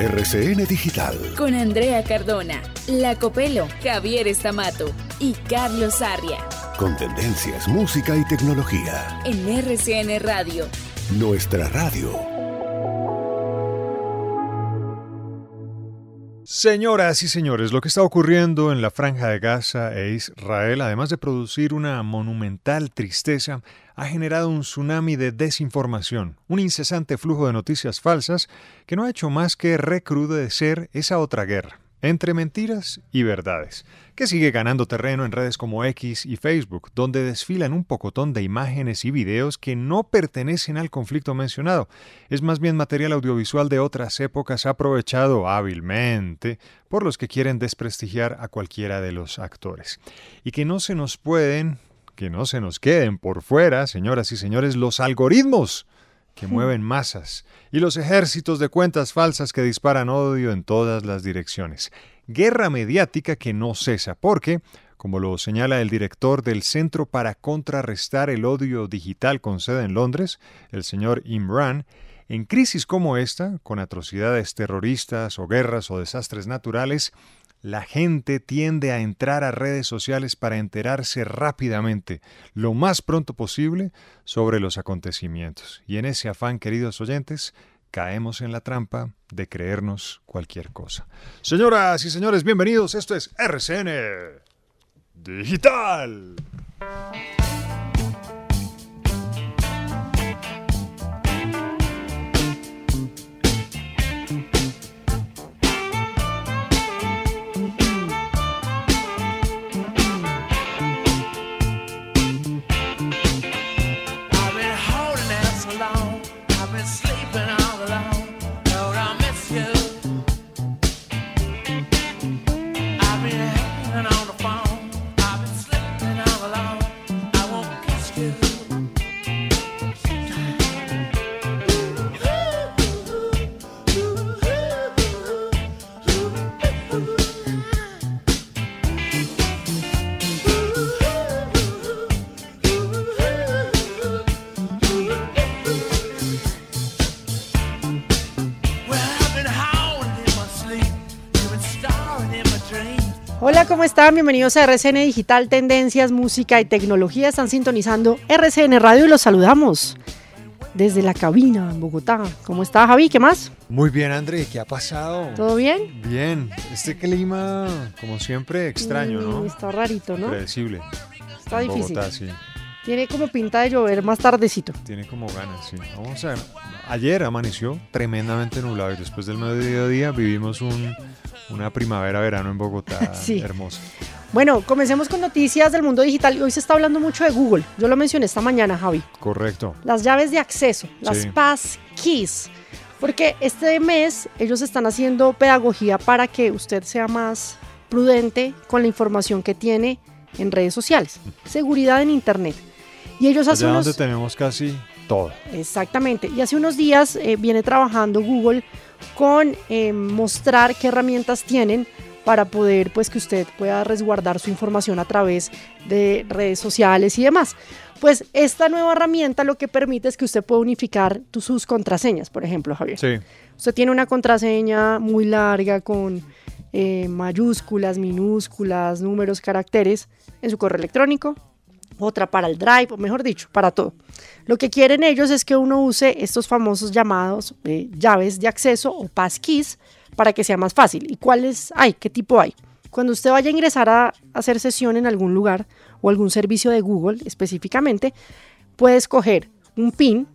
RCN Digital. Con Andrea Cardona, La Copelo, Javier Estamato y Carlos Arria. Con tendencias, música y tecnología. En RCN Radio. Nuestra radio. Señoras y señores, lo que está ocurriendo en la franja de Gaza e Israel, además de producir una monumental tristeza, ha generado un tsunami de desinformación, un incesante flujo de noticias falsas que no ha hecho más que recrudecer esa otra guerra, entre mentiras y verdades, que sigue ganando terreno en redes como X y Facebook, donde desfilan un pocotón de imágenes y videos que no pertenecen al conflicto mencionado. Es más bien material audiovisual de otras épocas aprovechado hábilmente por los que quieren desprestigiar a cualquiera de los actores. Y que no se nos pueden que no se nos queden por fuera, señoras y señores, los algoritmos que mueven masas y los ejércitos de cuentas falsas que disparan odio en todas las direcciones. Guerra mediática que no cesa, porque, como lo señala el director del Centro para Contrarrestar el Odio Digital con sede en Londres, el señor Imran, en crisis como esta, con atrocidades terroristas o guerras o desastres naturales, la gente tiende a entrar a redes sociales para enterarse rápidamente, lo más pronto posible, sobre los acontecimientos. Y en ese afán, queridos oyentes, caemos en la trampa de creernos cualquier cosa. Señoras y señores, bienvenidos. Esto es RCN Digital. ¿Cómo están? Bienvenidos a RCN Digital, Tendencias, Música y Tecnología. Están sintonizando RCN Radio y los saludamos desde la cabina en Bogotá. ¿Cómo está Javi? ¿Qué más? Muy bien, André. ¿Qué ha pasado? ¿Todo bien? Bien. Este clima, como siempre, extraño, ¿no? Mm, Está rarito, ¿no? Predecible. Está En difícil. Bogotá, sí. Tiene como pinta de llover más tardecito. Tiene como ganas, sí. Vamos a ver. Ayer amaneció tremendamente nublado y después del mediodía vivimos un, una primavera-verano en Bogotá Sí. hermosa. Bueno, comencemos con noticias del mundo digital. Hoy se está hablando mucho de Google. Yo lo mencioné esta mañana, Javi. Correcto. Las llaves de acceso, las Sí. pass keys. Porque este mes ellos están haciendo pedagogía para que usted sea más prudente con la información que tiene en redes sociales. Seguridad en Internet. Y ellos hace Allá unos... donde tenemos casi todo. Exactamente. Y hace unos días eh, viene trabajando Google con eh, mostrar qué herramientas tienen para poder, pues, que usted pueda resguardar su información a través de redes sociales y demás. Pues esta nueva herramienta lo que permite es que usted pueda unificar tu- sus contraseñas, por ejemplo, Javier. Sí. Usted tiene una contraseña muy larga con eh, mayúsculas, minúsculas, números, caracteres en su correo electrónico, otra para el Drive, o mejor dicho, para todo. Lo que quieren ellos es que uno use estos famosos llamados eh, llaves de acceso o passkeys para que sea más fácil. ¿Y cuáles hay? ¿Qué tipo hay? Cuando usted vaya a ingresar a hacer sesión en algún lugar o algún servicio de Google específicamente, puede escoger un PIN,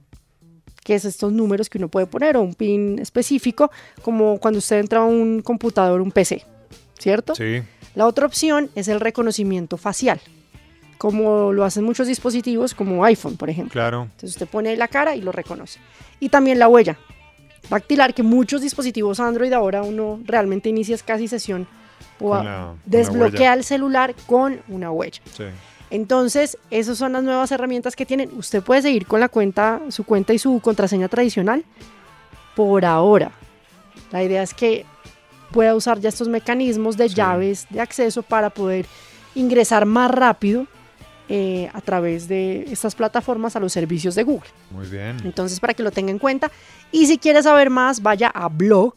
que es estos números que uno puede poner, o un PIN específico, como cuando usted entra a un computador, un PC, ¿cierto? Sí. La otra opción es el reconocimiento facial, como lo hacen muchos dispositivos, como iPhone, por ejemplo. Claro. Entonces usted pone la cara y lo reconoce. Y también la huella dactilar, que muchos dispositivos Android ahora uno realmente inicia casi sesión o Con a- la- con la desbloquea el celular con una huella. Sí. Entonces, esas son las nuevas herramientas que tienen. Usted puede seguir con la cuenta, su cuenta y su contraseña tradicional por ahora. La idea es que pueda usar ya estos mecanismos de Sí. llaves de acceso para poder ingresar más rápido eh, a través de estas plataformas a los servicios de Google. Muy bien. Entonces, para que lo tenga en cuenta. Y si quiere saber más, vaya a blog,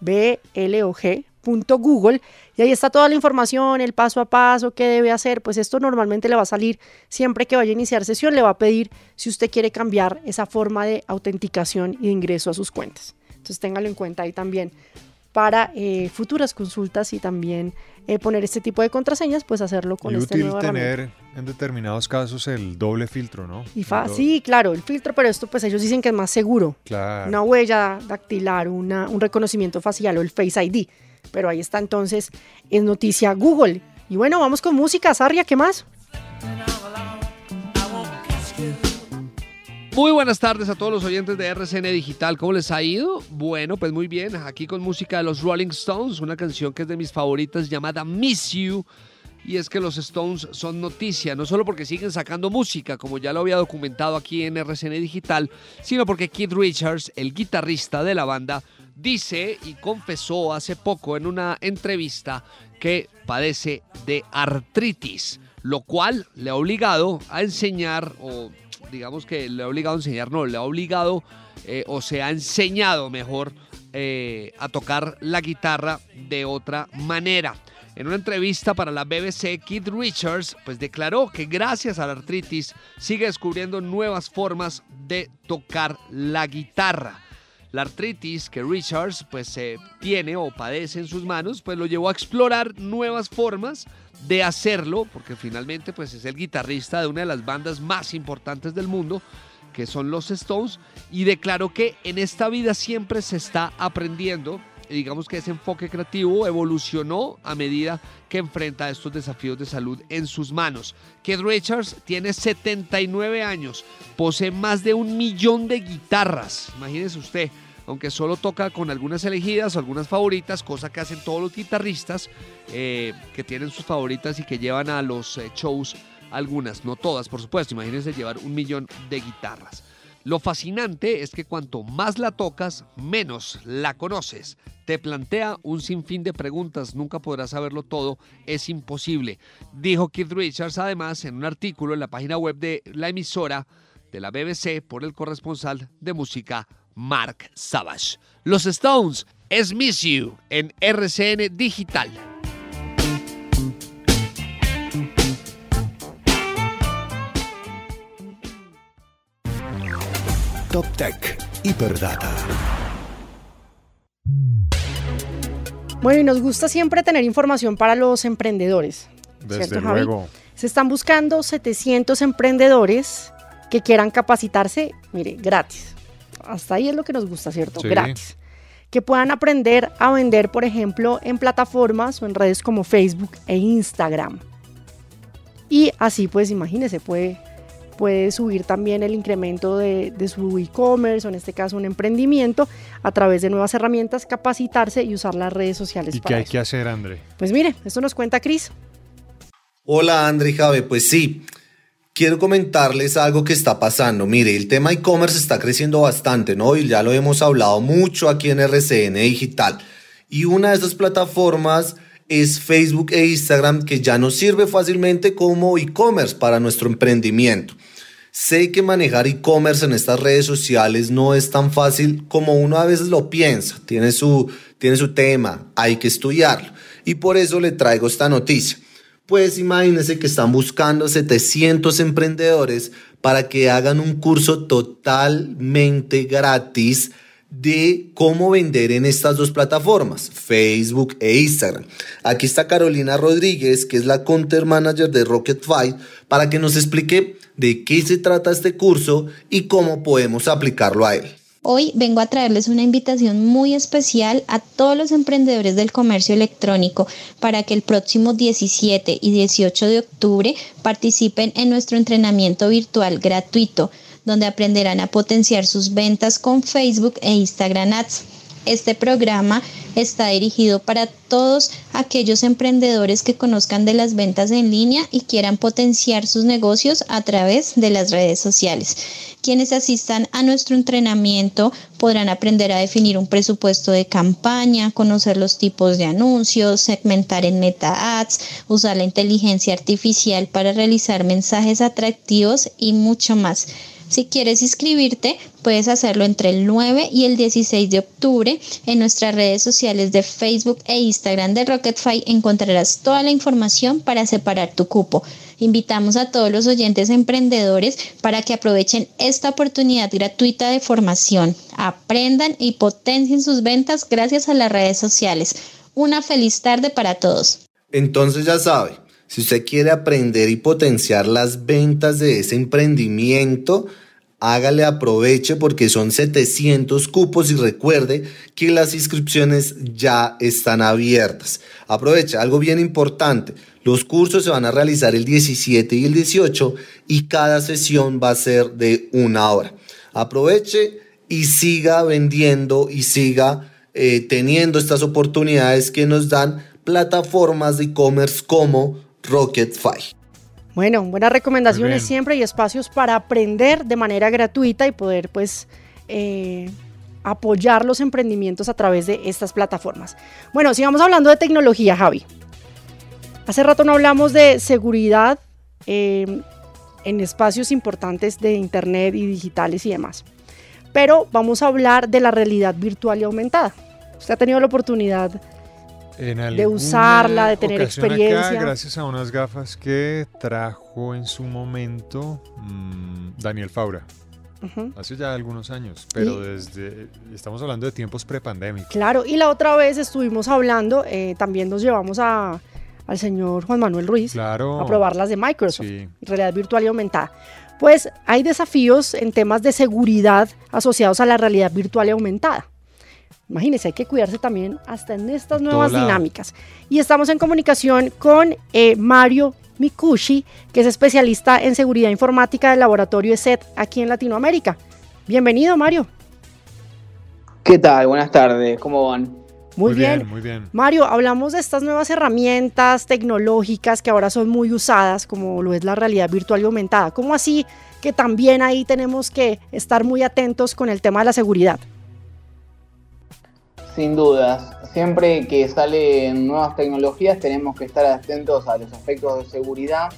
blog.google y ahí está toda la información, el paso a paso, qué debe hacer. Pues esto normalmente le va a salir siempre que vaya a iniciar sesión, le va a pedir si usted quiere cambiar esa forma de autenticación y de ingreso a sus cuentas. Entonces téngalo en cuenta ahí también para eh, futuras consultas y también eh, poner este tipo de contraseñas, pues hacerlo con y este útil nuevo tener en determinados casos el doble filtro, ¿no? Y sí, claro, el filtro, pero esto pues ellos dicen que es más seguro. Claro. Una huella dactilar, una, un reconocimiento facial o el Face ID. Pero ahí está entonces, es noticia Google. Y bueno, vamos con música, Sarria, ¿qué más? Muy buenas tardes a todos los oyentes de RCN Digital. ¿Cómo les ha ido? Bueno, pues muy bien. Aquí con música de los Rolling Stones, una canción que es de mis favoritas llamada Miss You. Y es que los Stones son noticia, no solo porque siguen sacando música, como ya lo había documentado aquí en RCN Digital, sino porque Keith Richards, el guitarrista de la banda, dice y confesó hace poco en una entrevista que padece de artritis, lo cual le ha obligado a enseñar, o digamos que le ha obligado a enseñar, no, le ha obligado eh, o se ha enseñado mejor eh, a tocar la guitarra de otra manera. En una entrevista para la BBC, Keith Richards pues declaró que gracias a la artritis sigue descubriendo nuevas formas de tocar la guitarra. La artritis que Richards pues tiene o padece en sus manos pues lo llevó a explorar nuevas formas de hacerlo porque finalmente pues es el guitarrista de una de las bandas más importantes del mundo que son los Stones y declaró que en esta vida siempre se está aprendiendo y digamos que ese enfoque creativo evolucionó a medida que enfrenta estos desafíos de salud en sus manos. Keith Richards tiene 79 años, posee más de un millón de guitarras, imagínese usted, aunque solo toca con algunas elegidas o algunas favoritas, cosa que hacen todos los guitarristas eh, que tienen sus favoritas y que llevan a los eh, shows algunas, no todas, por supuesto, imagínense llevar un millón de guitarras. Lo fascinante es que cuanto más la tocas, menos la conoces. Te plantea un sinfín de preguntas, nunca podrás saberlo todo, es imposible. Dijo Keith Richards además en un artículo en la página web de la emisora de la BBC por el corresponsal de música Mark Savage. Los Stones es Miss You en RCN Digital. Top Tech, Hiperdata. Bueno, y nos gusta siempre tener información para los emprendedores. Desde ¿cierto, Javi? luego. Se están buscando 700 emprendedores que quieran capacitarse, mire, gratis. Hasta ahí es lo que nos gusta, ¿cierto? Sí. Gratis. Que puedan aprender a vender, por ejemplo, en plataformas o en redes como Facebook e Instagram. Y así, pues, imagínese, puede, puede subir también el incremento de, de su e-commerce o en este caso un emprendimiento a través de nuevas herramientas, capacitarse y usar las redes sociales ¿Y qué para hay eso. que hacer, André? Pues mire, esto nos cuenta Cris. Hola André y Jave, pues sí, quiero comentarles algo que está pasando. Mire, el tema e-commerce está creciendo bastante, ¿no? Y ya lo hemos hablado mucho aquí en RCN Digital. Y una de esas plataformas es Facebook e Instagram que ya nos sirve fácilmente como e-commerce para nuestro emprendimiento. Sé que manejar e-commerce en estas redes sociales no es tan fácil como uno a veces lo piensa. Tiene su, tiene su tema, hay que estudiarlo. Y por eso le traigo esta noticia. Pues imagínense que están buscando 700 emprendedores para que hagan un curso totalmente gratis de cómo vender en estas dos plataformas, Facebook e Instagram. Aquí está Carolina Rodríguez, que es la Content Manager de Rocket Fight, para que nos explique de qué se trata este curso y cómo podemos aplicarlo a él. Hoy vengo a traerles una invitación muy especial a todos los emprendedores del comercio electrónico para que el próximo 17 y 18 de octubre participen en nuestro entrenamiento virtual gratuito, donde aprenderán a potenciar sus ventas con Facebook e Instagram Ads. Este programa está dirigido para todos aquellos emprendedores que conozcan de las ventas en línea y quieran potenciar sus negocios a través de las redes sociales. Quienes asistan a nuestro entrenamiento podrán aprender a definir un presupuesto de campaña, conocer los tipos de anuncios, segmentar en meta ads, usar la inteligencia artificial para realizar mensajes atractivos y mucho más. Si quieres inscribirte, puedes hacerlo entre el 9 y el 16 de octubre. En nuestras redes sociales de Facebook e Instagram de RocketFi encontrarás toda la información para separar tu cupo. Invitamos a todos los oyentes emprendedores para que aprovechen esta oportunidad gratuita de formación, aprendan y potencien sus ventas gracias a las redes sociales. Una feliz tarde para todos. Entonces ya sabe, si usted quiere aprender y potenciar las ventas de ese emprendimiento, hágale aproveche porque son 700 cupos y recuerde que las inscripciones ya están abiertas. Aproveche, algo bien importante. Los cursos se van a realizar el 17 y el 18 y cada sesión va a ser de una hora. Aproveche y siga vendiendo y siga eh, teniendo estas oportunidades que nos dan plataformas de e-commerce como RocketFi. Bueno, buenas recomendaciones siempre y espacios para aprender de manera gratuita y poder pues eh, apoyar los emprendimientos a través de estas plataformas. Bueno, sigamos hablando de tecnología, Javi. Hace rato no hablamos de seguridad eh, en espacios importantes de Internet y digitales y demás. Pero vamos a hablar de la realidad virtual y aumentada. Usted ha tenido la oportunidad de usarla, de tener experiencia. gracias a unas gafas que trajo en su momento mm, Daniel Faura. Hace ya algunos años, pero desde estamos hablando de tiempos prepandémicos. Claro, y la otra vez estuvimos hablando, eh, también nos llevamos a, al señor Juan Manuel Ruiz a probar las de Microsoft, realidad virtual y aumentada. Pues hay desafíos en temas de seguridad asociados a la realidad virtual y aumentada. Imagínense, hay que cuidarse también hasta en estas nuevas dinámicas. Y estamos en comunicación con eh, Mario Mikushi, que es especialista en seguridad informática del laboratorio ESET aquí en Latinoamérica. Bienvenido, Mario. ¿Qué tal? Buenas tardes, ¿cómo van? Muy, bien, muy bien. Mario, hablamos de estas nuevas herramientas tecnológicas que ahora son muy usadas, como lo es la realidad virtual y aumentada. ¿Cómo así que también ahí tenemos que estar muy atentos con el tema de la seguridad? Sin dudas, siempre que salen nuevas tecnologías tenemos que estar atentos a los aspectos de seguridad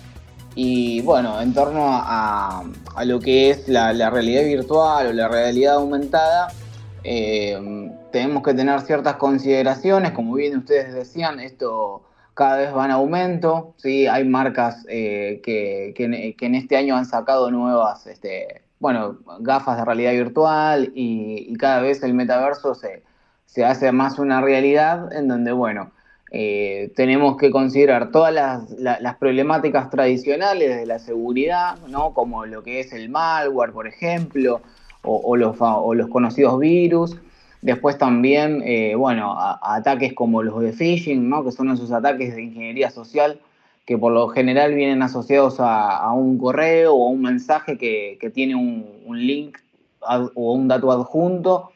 y bueno, en torno a, lo que es la, realidad virtual o la realidad aumentada, eh, tenemos que tener ciertas consideraciones, como bien ustedes decían, esto cada vez va en aumento, ¿sí? hay marcas eh, que, en este año han sacado nuevas este, bueno, gafas de realidad virtual y, cada vez el metaverso se, hace más una realidad en donde, bueno, eh, tenemos que considerar todas las, problemáticas tradicionales de la seguridad, ¿no? como lo que es el malware, por ejemplo, o, los, conocidos virus. Después también, eh, bueno, ataques como los de phishing, ¿no? que son esos ataques de ingeniería social que por lo general vienen asociados a, un correo o a un mensaje que, tiene un, link o un dato adjunto.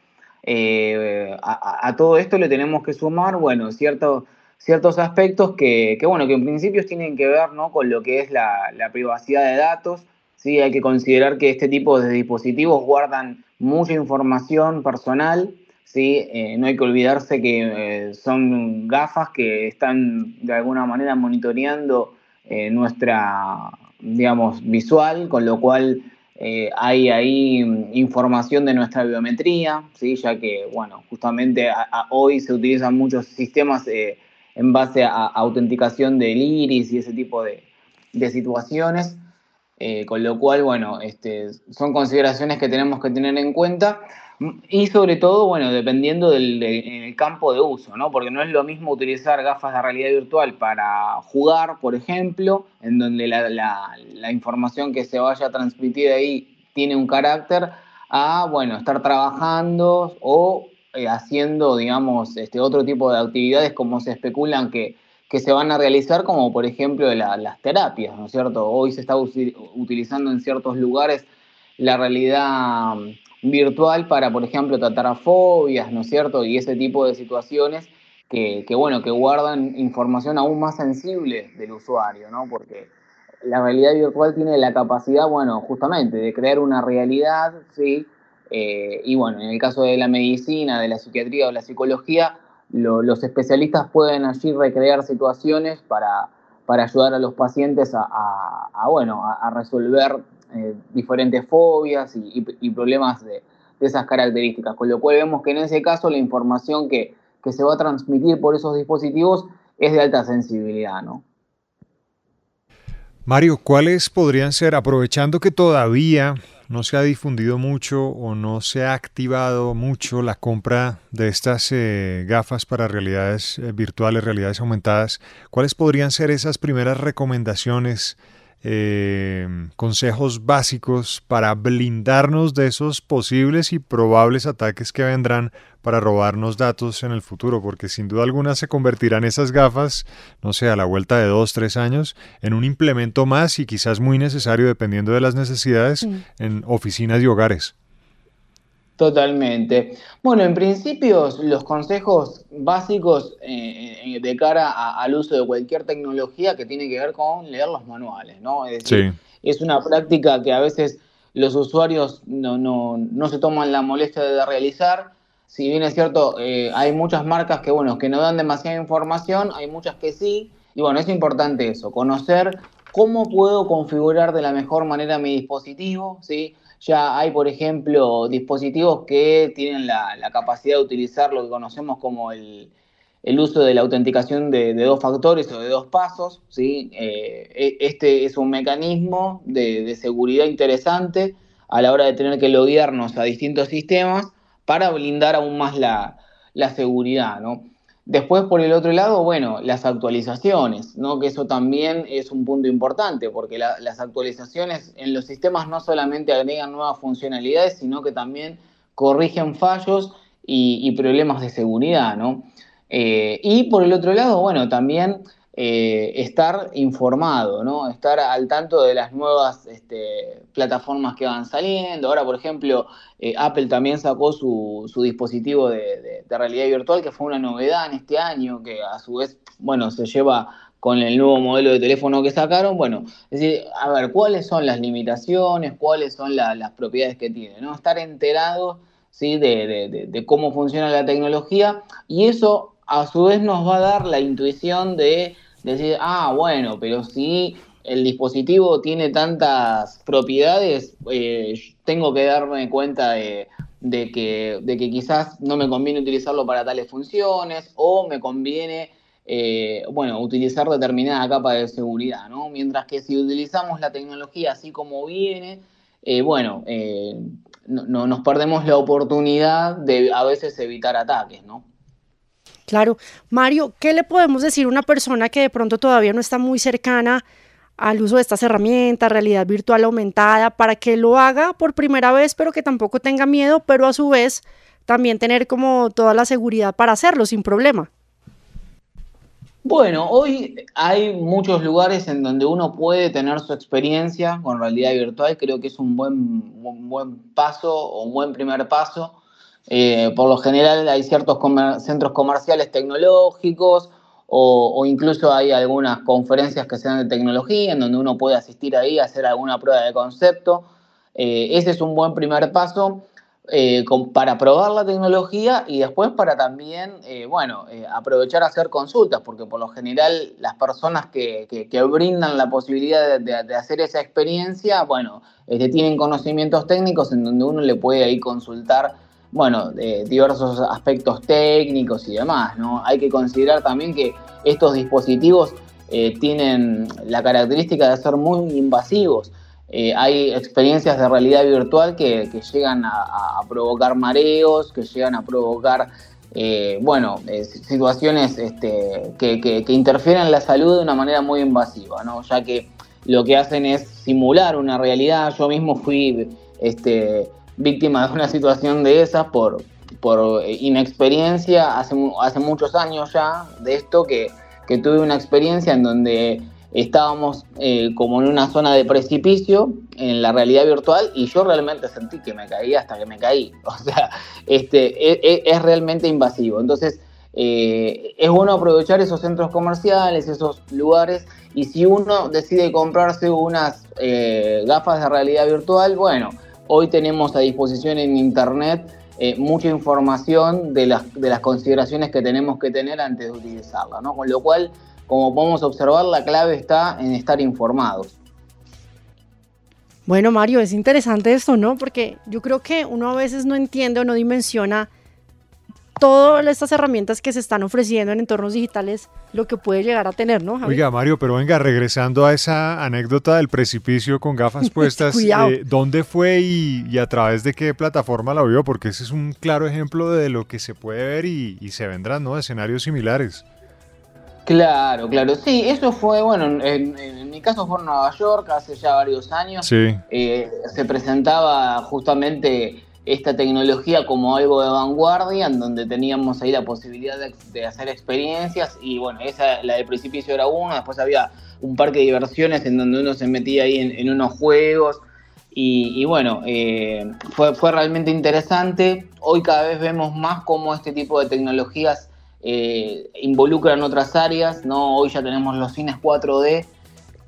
Eh, a, todo esto le tenemos que sumar, bueno, ciertos ciertos aspectos que, bueno, que en principio tienen que ver ¿no? con lo que es la, privacidad de datos, ¿sí? Hay que considerar que este tipo de dispositivos guardan mucha información personal, ¿sí? Eh, no hay que olvidarse que eh, son gafas que están de alguna manera monitoreando nuestra, digamos, visual, con lo cual hay ahí información de nuestra biometría, ¿sí? ya que, bueno, justamente hoy se utilizan muchos sistemas en base a, autenticación del iris y ese tipo de, de situaciones. Eh, con lo cual, bueno, este, son consideraciones que tenemos que tener en cuenta y sobre todo, bueno, dependiendo del, campo de uso, ¿no? Porque no es lo mismo utilizar gafas de realidad virtual para jugar, por ejemplo, en donde la, información que se vaya a transmitir ahí tiene un carácter, a, bueno, estar trabajando o eh, haciendo, digamos, este, otro tipo de actividades como se especulan que que se van a realizar, como por ejemplo las terapias, ¿no es cierto? Hoy se está utilizando en ciertos lugares la realidad virtual para, por ejemplo, tratar fobias, ¿no es cierto? Y ese tipo de situaciones que, bueno, que guardan información aún más sensible del usuario, ¿no? Porque la realidad virtual tiene la capacidad, bueno, justamente de crear una realidad, ¿sí? Eh, y bueno, en el caso de la medicina, de la psiquiatría o la psicología, los especialistas pueden allí recrear situaciones para, ayudar a los pacientes a, bueno, a, resolver diferentes fobias y, problemas de, esas características. Con lo cual vemos que en ese caso la información que, que se va a transmitir por esos dispositivos es de alta sensibilidad, ¿no? Mario, ¿cuáles podrían ser, aprovechando que todavía no se ha difundido mucho o no se ha activado mucho la compra de estas eh, gafas para realidades eh, virtuales, realidades aumentadas, ¿cuáles podrían ser esas primeras recomendaciones eh, consejos básicos para blindarnos de esos posibles y probables ataques que vendrán para robarnos datos en el futuro, porque sin duda alguna se convertirán esas gafas, no sé, a la vuelta de dos, tres años, en un implemento más y quizás muy necesario, dependiendo de las necesidades, en oficinas y hogares. Totalmente. Bueno, en principio los consejos básicos eh, eh, de cara al uso de cualquier tecnología que tiene que ver con leer los manuales, ¿no? Es decir, es una práctica que a veces los usuarios no, no, no, se toman la molestia de realizar. Si bien es cierto, eh, hay muchas marcas que, bueno, que no dan demasiada información, hay muchas que sí. Y bueno, es importante eso, conocer cómo puedo configurar de la mejor manera mi dispositivo, ¿sí? Ya hay, por ejemplo, dispositivos que tienen la, capacidad de utilizar lo que conocemos como el, uso de la autenticación de, dos factores o de dos pasos. ¿sí? Eh, e, este es un mecanismo de, seguridad interesante a la hora de tener que loguearnos a distintos sistemas para blindar aún más la, la seguridad. ¿no? Después, por el otro lado, bueno, las actualizaciones, ¿no? Que eso también es un punto importante, porque las actualizaciones en los sistemas no solamente agregan nuevas funcionalidades, sino que también corrigen fallos y, problemas de seguridad, ¿no? Eh, y por el otro lado, bueno, también eh, estar informado, ¿no? Estar al tanto de las nuevas este, plataformas que van saliendo. Ahora, por ejemplo, eh, Apple también sacó su, dispositivo de, realidad virtual, que fue una novedad en este año, que a su vez, bueno, se lleva con el nuevo modelo de teléfono que sacaron. Bueno, es decir, a ver, ¿cuáles son las limitaciones? ¿Cuáles son las propiedades que tiene? ¿no? Estar enterado ¿sí? de, de cómo funciona la tecnología y eso a su vez nos va a dar la intuición de decir, ah, bueno, pero si el dispositivo tiene tantas propiedades, eh, tengo que darme cuenta de, que, de que quizás no me conviene utilizarlo para tales funciones o me conviene, eh, bueno, utilizar determinada capa de seguridad, ¿no? Mientras que si utilizamos la tecnología así como viene, eh, bueno, no, nos perdemos la oportunidad de a veces evitar ataques, ¿no? Claro. Mario, ¿qué le podemos decir a una persona que de pronto todavía no está muy cercana al uso de estas herramientas, realidad virtual aumentada, para que lo haga por primera vez, pero que tampoco tenga miedo, pero a su vez también tener como toda la seguridad para hacerlo sin problema? Bueno, hoy hay muchos lugares en donde uno puede tener su experiencia con realidad virtual. Creo que es un buen, un buen paso o un buen primer paso eh, por lo general hay ciertos centros comerciales tecnológicos o, incluso hay algunas conferencias que se dan de tecnología en donde uno puede asistir ahí hacer alguna prueba de concepto. Eh, ese es un buen primer paso eh, para probar la tecnología y después para también, bueno, aprovechar a hacer consultas, porque por lo general las personas que, brindan la posibilidad de, hacer esa experiencia, bueno, este, tienen conocimientos técnicos en donde uno le puede ahí consultar bueno, de diversos aspectos técnicos y demás, ¿no? Hay que considerar también que estos dispositivos eh, tienen la característica de ser muy invasivos. Eh, hay experiencias de realidad virtual que, llegan a, provocar mareos, que llegan a provocar, eh, bueno, situaciones este, que, que, interfieren en la salud de una manera muy invasiva, ¿no? Ya que lo que hacen es simular una realidad. Yo mismo fui este, víctima de una situación de esas por, por eh, inexperiencia hace, hace muchos años ya de esto que, tuve una experiencia en donde estábamos eh, como en una zona de precipicio en la realidad virtual y yo realmente sentí que me caí hasta que me caí. O sea, este, e, e, es, realmente invasivo. Entonces, eh, es bueno aprovechar esos centros comerciales, esos lugares, y si uno decide comprarse unas gafas de realidad virtual, bueno, Hoy tenemos a disposición en Internet eh, mucha información de las, de las consideraciones que tenemos que tener antes de utilizarla, ¿no? Con lo cual, como podemos observar, la clave está en estar informados. Bueno, Mario, es interesante esto, ¿no? Porque yo creo que uno a veces no entiende o no dimensiona todas estas herramientas que se están ofreciendo en entornos digitales, lo que puede llegar a tener, ¿no? Javi? Oiga, Mario, pero venga, regresando a esa anécdota del precipicio con gafas puestas, eh, ¿dónde fue y, y a través de qué plataforma la vio? Porque ese es un claro ejemplo de lo que se puede ver y, y se vendrán, ¿no? Escenarios similares. Claro, claro. Sí, eso fue, bueno, en, en- en mi caso fue en Nueva York hace ya varios años. Sí. Eh, se presentaba justamente esta tecnología como algo de vanguardia, en donde teníamos ahí la posibilidad de, hacer experiencias y bueno, esa, la del precipicio era una, después había un parque de diversiones en donde uno se metía ahí en, unos juegos y, bueno, eh, fue, fue realmente interesante. Hoy cada vez vemos más cómo este tipo de tecnologías eh, involucran otras áreas, ¿no? Hoy ya tenemos los cines 4D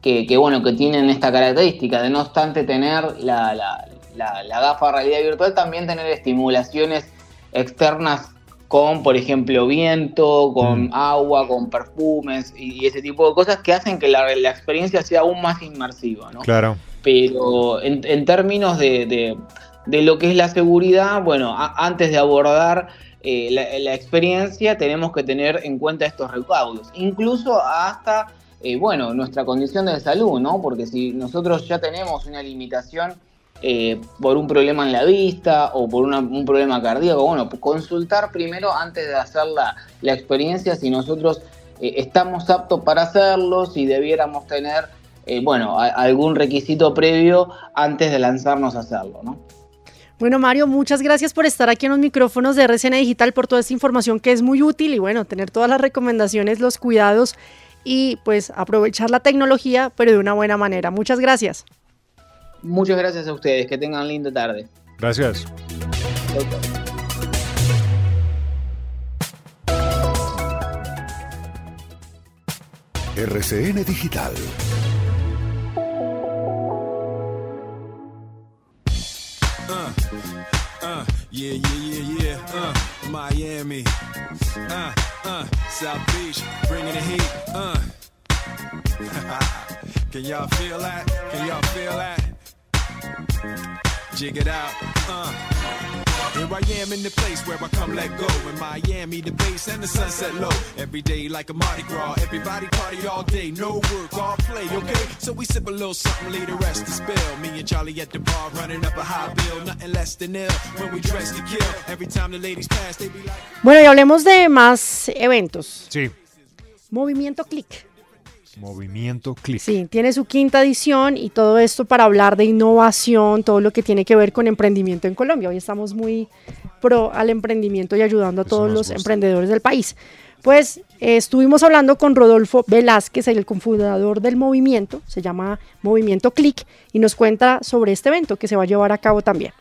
que, bueno, que tienen esta característica de no obstante tener la- la- la gafa de realidad virtual, también tener estimulaciones externas con, por ejemplo, viento, con Mm. agua, con perfumes y, y ese tipo de cosas que hacen que la, la experiencia sea aún más inmersiva, ¿no? Claro. pero en, en términos de, de- de lo que es la seguridad, bueno, a- antes de abordar eh, la, la experiencia tenemos que tener en cuenta estos recaudos, incluso hasta, eh, bueno, nuestra condición de salud, ¿no? Porque si nosotros ya tenemos una limitación eh, por un problema en la vista o por un problema cardíaco, bueno, consultar primero antes de hacer la, la experiencia si nosotros eh, estamos aptos para hacerlo, si debiéramos tener eh, bueno, algún requisito previo antes de lanzarnos a hacerlo, ¿no? Bueno, Mario, muchas gracias por estar aquí en los micrófonos de RCN Digital, por toda esta información que es muy útil y bueno, tener todas las recomendaciones, los cuidados y pues aprovechar la tecnología, pero de una buena manera. Muchas gracias. Muchas gracias a ustedes, que tengan linda tarde. Gracias. RCN Digital. Uh, yeah, yeah, yeah, yeah. Uh, Miami. Uh, uh, South Beach, bringing the heat. Uh. Can y'all feel that? Can y'all feel that? Jig it out. Uh. Here I am in the place where I come let go. In Miami, the base and the sunset low. Every day like a Mardi Gras. Everybody party all day. No work, all play, okay? So we sip a little something, leave the rest to spill. Me and Charlie at the bar running up a high bill. Nothing less than ill when we dress to kill. Every time the ladies pass, they be like. Bueno, y hablemos de más eventos. Sí. Movimiento Click. Movimiento clic. Sí, tiene su quinta edición y todo esto para hablar de innovación, todo lo que tiene que ver con emprendimiento en Colombia. Hoy estamos muy pro al emprendimiento y ayudando a Eso todos los gusta. emprendedores del país. Pues eh, estuvimos hablando con Rodolfo Velázquez, el cofundador del movimiento, se llama Movimiento Click, y nos cuenta sobre este evento que se va a llevar a cabo también.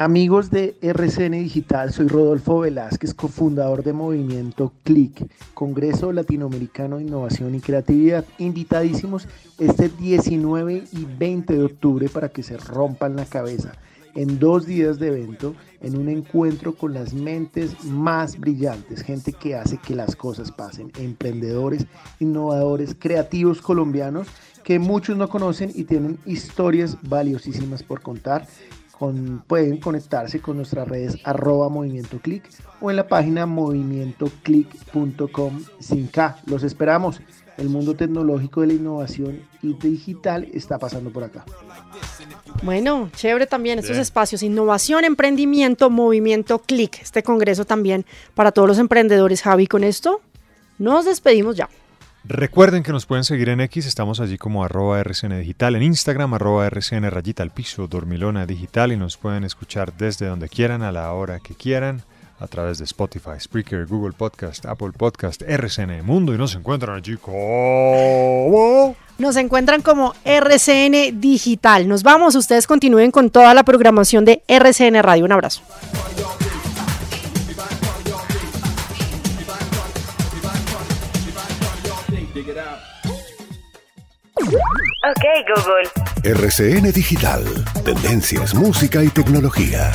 Amigos de RCN Digital, soy Rodolfo Velázquez, cofundador de Movimiento CLIC, Congreso Latinoamericano de Innovación y Creatividad. Invitadísimos este 19 y 20 de octubre para que se rompan la cabeza en dos días de evento, en un encuentro con las mentes más brillantes, gente que hace que las cosas pasen, emprendedores, innovadores, creativos colombianos que muchos no conocen y tienen historias valiosísimas por contar con- pueden conectarse con nuestras redes arroba movimiento click o en la página movimientoclick.com sin K. Los esperamos. El mundo tecnológico de la innovación y digital está pasando por acá. Bueno, chévere también estos Bien. espacios, innovación, emprendimiento, movimiento click, este congreso también para todos los emprendedores. Javi, con esto nos despedimos ya. Recuerden que nos pueden seguir en X, estamos allí como arroba RCN Digital, en Instagram arroba RCN rayita al piso, dormilona digital y nos pueden escuchar desde donde quieran, a la hora que quieran, a través de Spotify, Spreaker, Google Podcast, Apple Podcast, RCN Mundo y nos encuentran allí como... Nos encuentran como RCN Digital. Nos vamos, ustedes continúen con toda la programación de RCN Radio. Un abrazo. RCN Digital. Tendencias, música y tecnología.